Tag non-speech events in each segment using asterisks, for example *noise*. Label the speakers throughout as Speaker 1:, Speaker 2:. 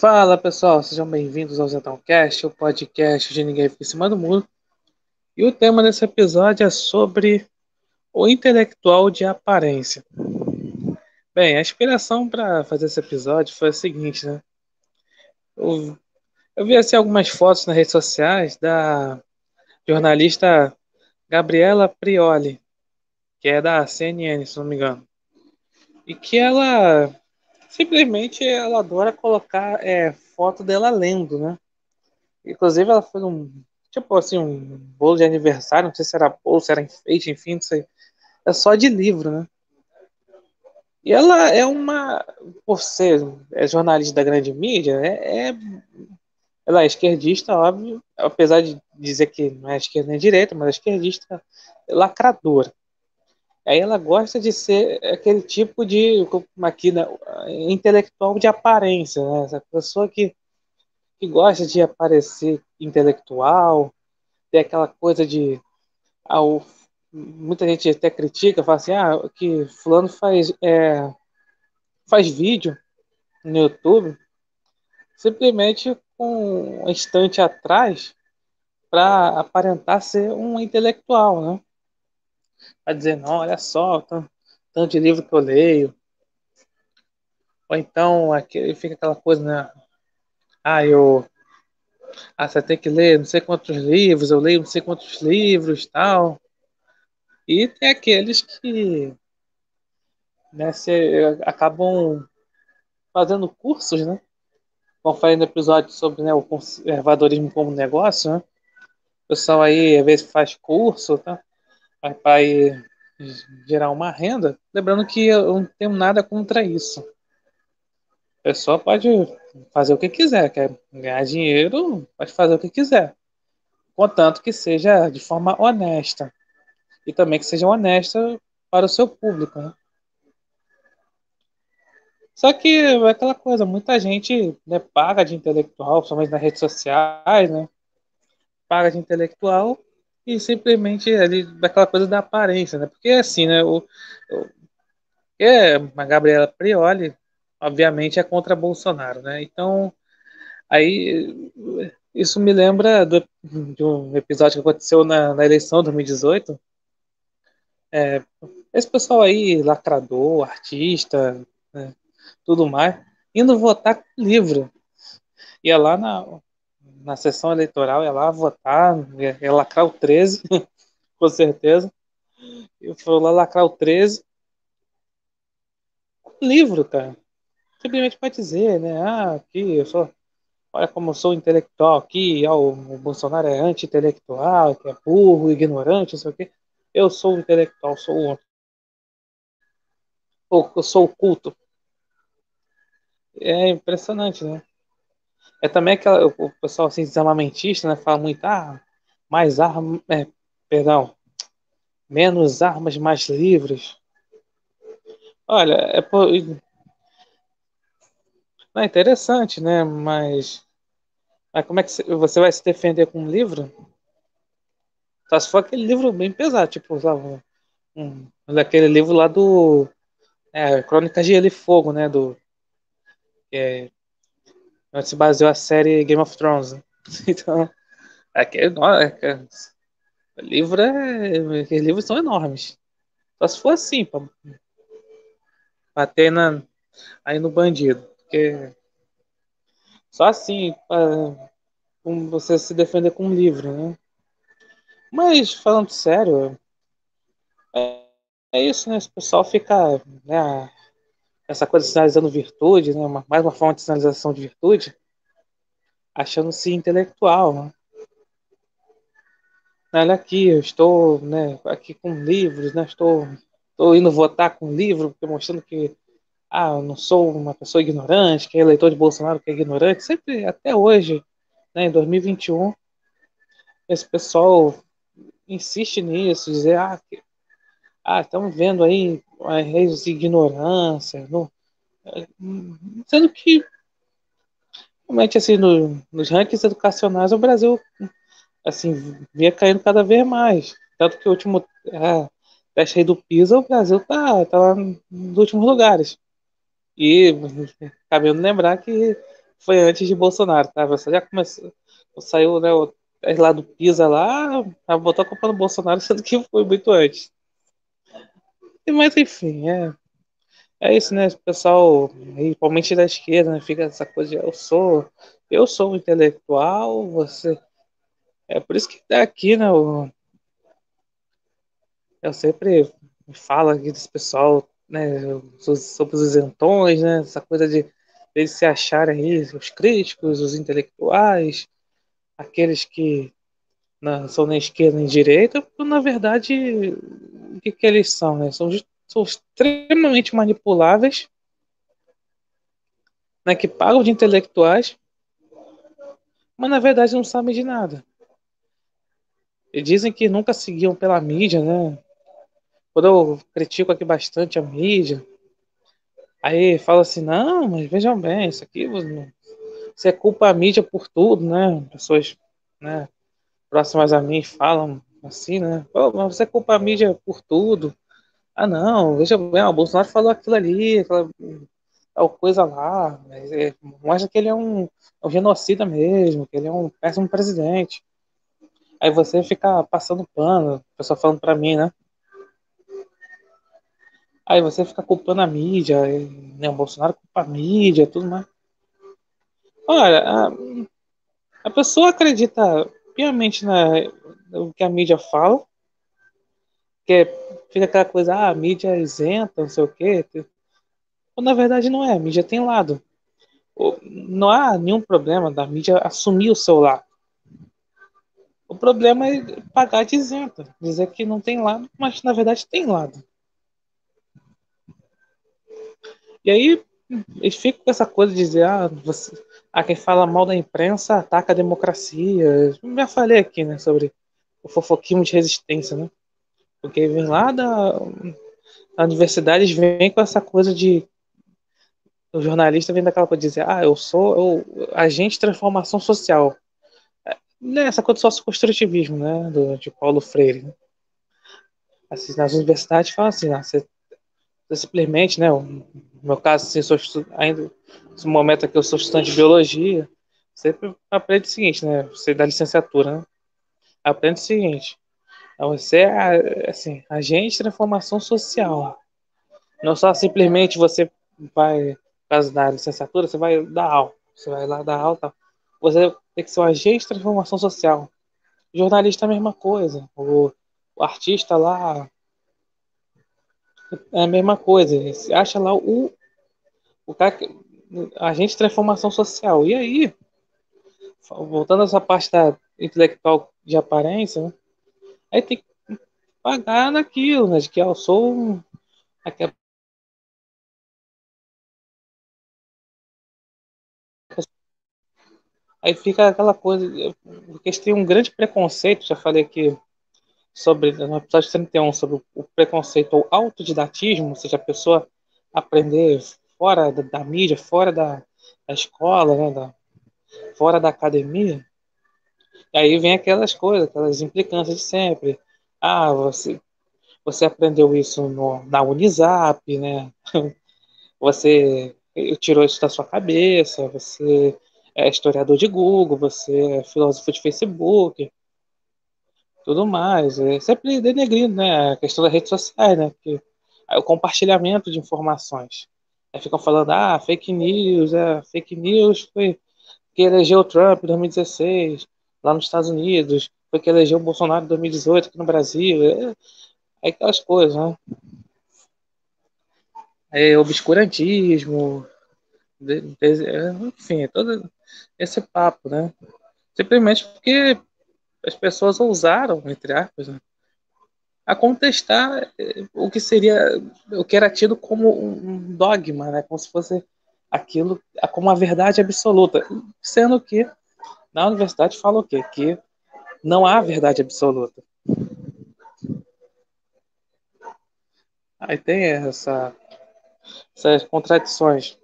Speaker 1: Fala pessoal, sejam bem-vindos ao Zetãocast, o podcast de Ninguém Fica em Cima do Muro. E o tema desse episódio é sobre o intelectual de aparência. Bem, a inspiração para fazer esse episódio foi a seguinte, né? Eu, eu vi assim, algumas fotos nas redes sociais da jornalista Gabriela Prioli, que é da CNN, se não me engano. E que ela simplesmente ela adora colocar é, foto dela lendo, né? Inclusive ela fez um tipo assim um bolo de aniversário, não sei se era bolo, se era enfeite, enfim, não sei. É só de livro, né? E ela é uma, por ser é jornalista da grande mídia, é, é ela é esquerdista, óbvio, apesar de dizer que não é esquerda nem direita, mas é esquerdista lacradora. Aí ela gosta de ser aquele tipo de máquina intelectual de aparência, né? Essa pessoa que, que gosta de aparecer intelectual, tem aquela coisa de ao, muita gente até critica, fala assim, ah, que fulano faz é, faz vídeo no YouTube simplesmente com um instante atrás para aparentar ser um intelectual, né? A dizer, não, olha só, tanto, tanto de livro que eu leio. Ou então aqui, fica aquela coisa, né? Ah, eu. Ah, você tem que ler não sei quantos livros, eu leio não sei quantos livros tal. E tem aqueles que né, se, acabam fazendo cursos, né? Como falei no episódio sobre né, o conservadorismo como negócio, né? O pessoal aí às vezes faz curso, tá? Para gerar uma renda. Lembrando que eu não tenho nada contra isso. A pessoa pode fazer o que quiser, quer ganhar dinheiro, pode fazer o que quiser. Contanto que seja de forma honesta. E também que seja honesta para o seu público. Né? Só que é aquela coisa, muita gente né, paga de intelectual, principalmente nas redes sociais, né? Paga de intelectual e simplesmente ali daquela coisa da aparência, né? Porque assim, né? O, o é, a Gabriela Prioli, obviamente, é contra Bolsonaro, né? Então, aí isso me lembra do, de um episódio que aconteceu na, na eleição de 2018. É, esse pessoal aí, lacrador, artista, né, tudo mais, indo votar com livro. Ia lá na, na sessão eleitoral, ia lá votar, ia lacrar o 13, *laughs* com certeza. Eu fui lá lacrar o 13. Livro, cara. Simplesmente para dizer, né? Ah, aqui eu sou. Olha como eu sou intelectual aqui, ó, o Bolsonaro é anti-intelectual, que é burro, ignorante, não sei o quê. Eu sou intelectual, sou o. Eu sou culto. É impressionante, né? É também aquela, o pessoal assim, desarmamentista, né? Fala muito, ah, mais armas, é, perdão, menos armas, mais livres. Olha, é, por, é interessante, né? Mas, mas como é que você vai se defender com um livro? Só se for aquele livro bem pesado, tipo, sabe, um, daquele livro lá do é, Crônicas de Gelo e Fogo, né? Do, é, onde se baseou a série Game of Thrones. *laughs* Então, aquele, é, livro é, aqueles livros são enormes. Só se for assim, para bater na, aí no bandido. Porque só assim, para você se defender com um livro, né? Mas, falando sério, é, é isso, né? Esse pessoal fica né, essa coisa sinalizando virtude, né? mais uma forma de sinalização de virtude, achando-se intelectual. Né? Olha aqui, eu estou né, aqui com livros, né? estou, estou indo votar com livro, mostrando que ah, eu não sou uma pessoa ignorante, que é eleitor de Bolsonaro que é ignorante. Sempre, até hoje, né, em 2021, esse pessoal insiste nisso, dizer, ah, que, ah estamos vendo aí reis de ignorância, no, sendo que realmente assim no, nos rankings educacionais o Brasil assim vinha caindo cada vez mais tanto que o último é, teste aí do PISA o Brasil tá, tá lá nos últimos lugares e cabendo lembrar que foi antes de Bolsonaro, tá? Você já começou, saiu, né, lá do Pisa lá, botou a culpa no Bolsonaro, *laughs* sendo que foi muito antes. Mas enfim, é, é isso, né? O pessoal, principalmente da esquerda, né, fica essa coisa de eu sou, eu sou um intelectual, você. É por isso que tá aqui, né? O, eu sempre falo aqui desse pessoal, né? Sobre os isentões, né? Essa coisa de eles se acharem aí, os críticos, os intelectuais, aqueles que não são nem esquerda nem direita, na verdade, o que, que eles são? Né? São, são extremamente manipuláveis, né? que pagam de intelectuais, mas na verdade não sabem de nada. E dizem que nunca seguiam pela mídia, né? Quando eu critico aqui bastante a mídia, Aí fala assim, não, mas vejam bem, isso aqui você culpa a mídia por tudo, né? Pessoas né, próximas a mim falam assim, né? Pô, mas você culpa a mídia por tudo. Ah, não, veja bem, o Bolsonaro falou aquilo ali, aquela tal coisa lá, mas é, mostra que ele é um, é um genocida mesmo, que ele é um péssimo presidente. Aí você fica passando pano, a pessoa falando pra mim, né? Aí você fica culpando a mídia, né? O Bolsonaro culpa a mídia, tudo mais. Olha, a, a pessoa acredita piamente na, no que a mídia fala, que é, fica aquela coisa, ah, a mídia é isenta, não sei o quê. Ou, na verdade não é, a mídia tem lado. Não há nenhum problema da mídia assumir o seu lado. O problema é pagar de isenta, dizer que não tem lado, mas na verdade tem lado. E aí eles ficam com essa coisa de dizer, ah, você, quem fala mal da imprensa ataca a democracia. Já falei aqui, né, sobre o fofoquismo de resistência, né? Porque vem lá da, da universidade, vêm com essa coisa de o jornalista vem daquela coisa de dizer, ah, eu sou eu, agente de transformação social. É, né, essa coisa do sócio-construtivismo, né, do, de Paulo Freire. Né? Assim, nas universidades falam assim, ah, você simplesmente, né, no meu caso, assim, sou ainda no momento que eu sou estudante de biologia, sempre aprende o seguinte, né, você dá licenciatura, né, aprende o seguinte, você é, assim, agente de transformação social, não só simplesmente você vai, causa da licenciatura, você vai dar aula, você vai lá dar aula, tal. você tem que ser um agente de transformação social, jornalista é a mesma coisa, o, o artista lá, é a mesma coisa. Você acha lá o, o cara, agente de transformação social. E aí, voltando a essa parte da intelectual de aparência, né? aí tem que pagar naquilo, né? De que eu sou aquela Aí fica aquela coisa, porque têm um grande preconceito, já falei aqui sobre, no episódio 31, sobre o preconceito ou autodidatismo, ou seja, a pessoa aprender fora da, da mídia, fora da, da escola, né, da, fora da academia. Aí vem aquelas coisas, aquelas implicâncias de sempre. Ah, você, você aprendeu isso no, na Unisap, né? *laughs* Você tirou isso da sua cabeça, você é historiador de Google, você é filósofo de Facebook tudo mais. É sempre denegrindo, né? A questão das redes sociais, né? Que, o compartilhamento de informações. Aí ficam falando, ah, fake news, é, fake news foi que elegeu o Trump em 2016, lá nos Estados Unidos, foi que elegeu o Bolsonaro em 2018 aqui no Brasil. É, é aquelas coisas, né? É, obscurantismo, de, de, enfim, é todo esse papo, né? Simplesmente porque as pessoas ousaram, entre aspas, né, a contestar eh, o que seria, o que era tido como um dogma, né, como se fosse aquilo, como a verdade absoluta, sendo que na universidade fala o quê? Que não há verdade absoluta. Aí tem essa, essas contradições.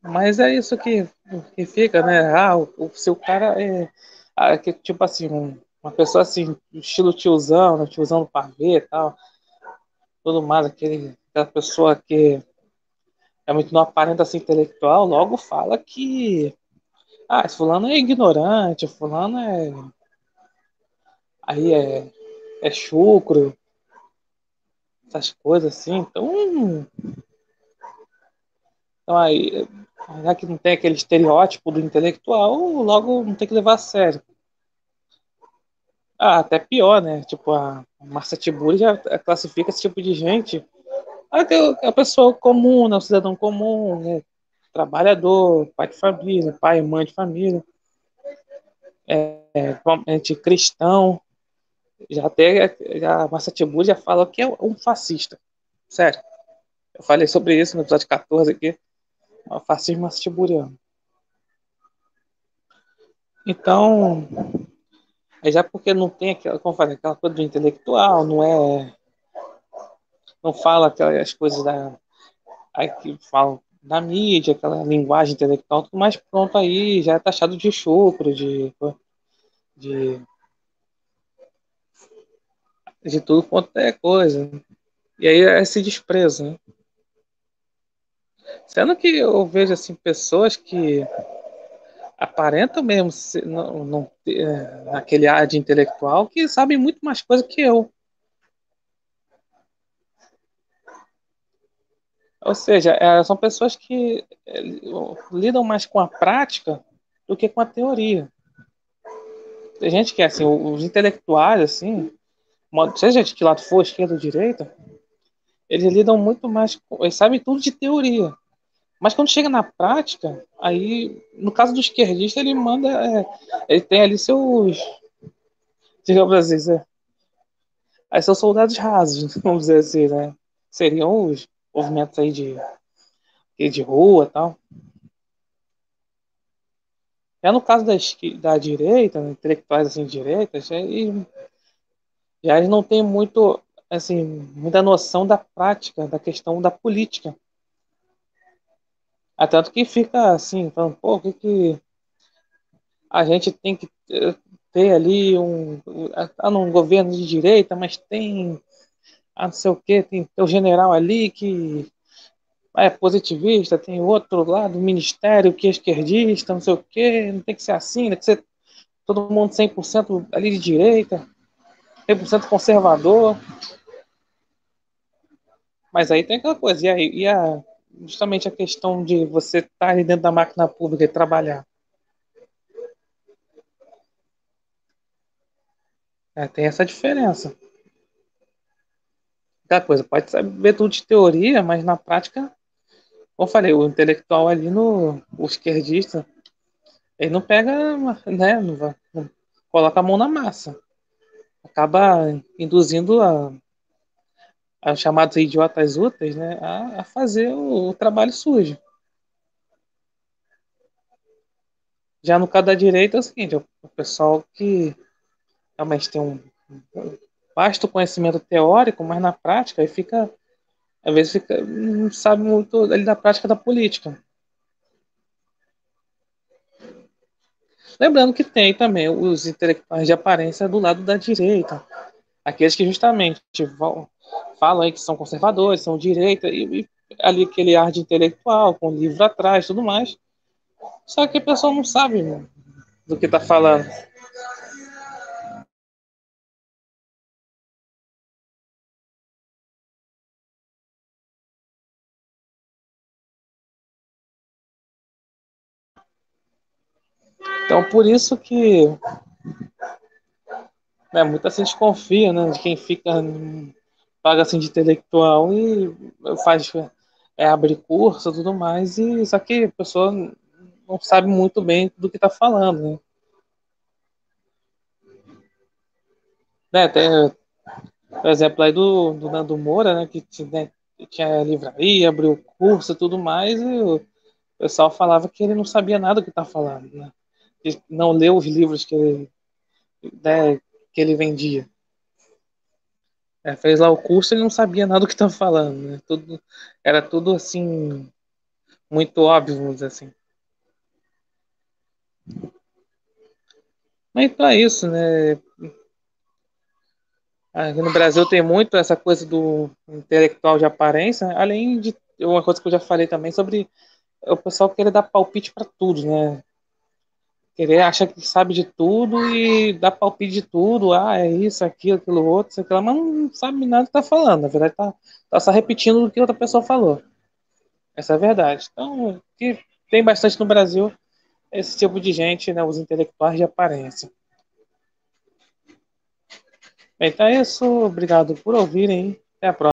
Speaker 1: Mas é isso que, que fica, né? Ah, o, o seu cara é. Ah, que, tipo assim, um, uma pessoa assim, estilo tiozão, né? tiozão do pavê e tal. tudo mais, aquele, aquela pessoa que realmente não aparenta intelectual, logo fala que ah, esse fulano é ignorante, fulano é aí é, é chucro, essas coisas assim, então então aí já que não tem aquele estereótipo do intelectual, logo não tem que levar a sério. Ah, até pior, né? Tipo, a Marcia Tiburi já classifica esse tipo de gente. A, a pessoa comum, né? o cidadão comum, né? trabalhador, pai de família, pai e mãe de família, é, é, cristão. Já até já, Tiburi já fala que é um fascista. Sério. Eu falei sobre isso no episódio 14 aqui. É o fascismo tiburiano. Então, é já porque não tem aquela, como falei, aquela coisa do intelectual, não é. Não fala aquelas coisas da. Aí que falam da mídia, aquela linguagem intelectual, tudo mais pronto aí, já é taxado de chucro, de. de. de tudo quanto é coisa. E aí é esse desprezo, né? Sendo que eu vejo assim pessoas que aparentam mesmo não, não ter é, aquele ar de intelectual que sabem muito mais coisa que eu. Ou seja, é, são pessoas que é, lidam mais com a prática do que com a teoria. Tem gente que, assim, os intelectuais, assim, seja de que lado for, esquerda ou direita, eles lidam muito mais, com, eles sabem tudo de teoria. Mas quando chega na prática, aí, no caso do esquerdista, ele manda. É, ele tem ali seus. Digamos assim, é, aí são soldados rasos, *laughs* vamos dizer assim, né? Seriam os movimentos aí de, de rua tal. É no caso da, da direita, né, intelectuais assim, direitas, já, já eles não têm muito, assim, muita noção da prática, da questão da política. Até tanto que fica assim, falando, pô, o que, que a gente tem que ter ali um, tá num governo de direita, mas tem ah, não sei o que, tem o general ali que é positivista, tem outro lado, do ministério que é esquerdista, não sei o que, não tem que ser assim, tem que ser todo mundo 100% ali de direita, 100% conservador. Mas aí tem aquela coisa, e, aí, e a, justamente a questão de você estar tá ali dentro da máquina pública e trabalhar. É, tem essa diferença. Aquela coisa, pode saber tudo de teoria, mas na prática, como eu falei, o intelectual ali no o esquerdista, ele não pega, né, não, vai, não coloca a mão na massa. Acaba induzindo a, os chamados idiotas úteis, né, a, a fazer o, o, trabalho sujo. Já no caso da direita é o seguinte, o pessoal que realmente tem um, um vasto conhecimento teórico, mas na prática aí fica, às vezes fica, não sabe muito ali da prática da política. Lembrando que tem também os intelectuais de aparência do lado da direita, aqueles que justamente falam aí que são conservadores, são direita, e, e ali aquele ar de intelectual, com livro atrás tudo mais. Só que a pessoa não sabe do que está falando. Então, por isso que né, muita gente desconfia né, de quem fica paga assim de intelectual e faz é, abre curso tudo mais, e só que a pessoa não sabe muito bem do que está falando. Né? né o exemplo aí do, do Nando Moura, né, que né, tinha livraria, abriu curso tudo mais, e o pessoal falava que ele não sabia nada do que está falando, né? Não leu os livros que ele, né, que ele vendia. É, fez lá o curso e não sabia nada do que estava falando. Né? Tudo, era tudo assim, muito óbvio, vamos dizer assim. Mas então é isso, né? Aqui no Brasil tem muito essa coisa do intelectual de aparência, além de uma coisa que eu já falei também sobre o pessoal querer dar palpite para tudo, né? Querer achar que sabe de tudo e dar palpite de tudo, ah, é isso, aquilo, aquilo outro, aquilo, mas não sabe nada que tá falando, na verdade tá, tá só repetindo o que outra pessoa falou. Essa é a verdade. Então, que tem bastante no Brasil esse tipo de gente, né, os intelectuais de aparência. Então é isso, obrigado por ouvirem. Até a próxima.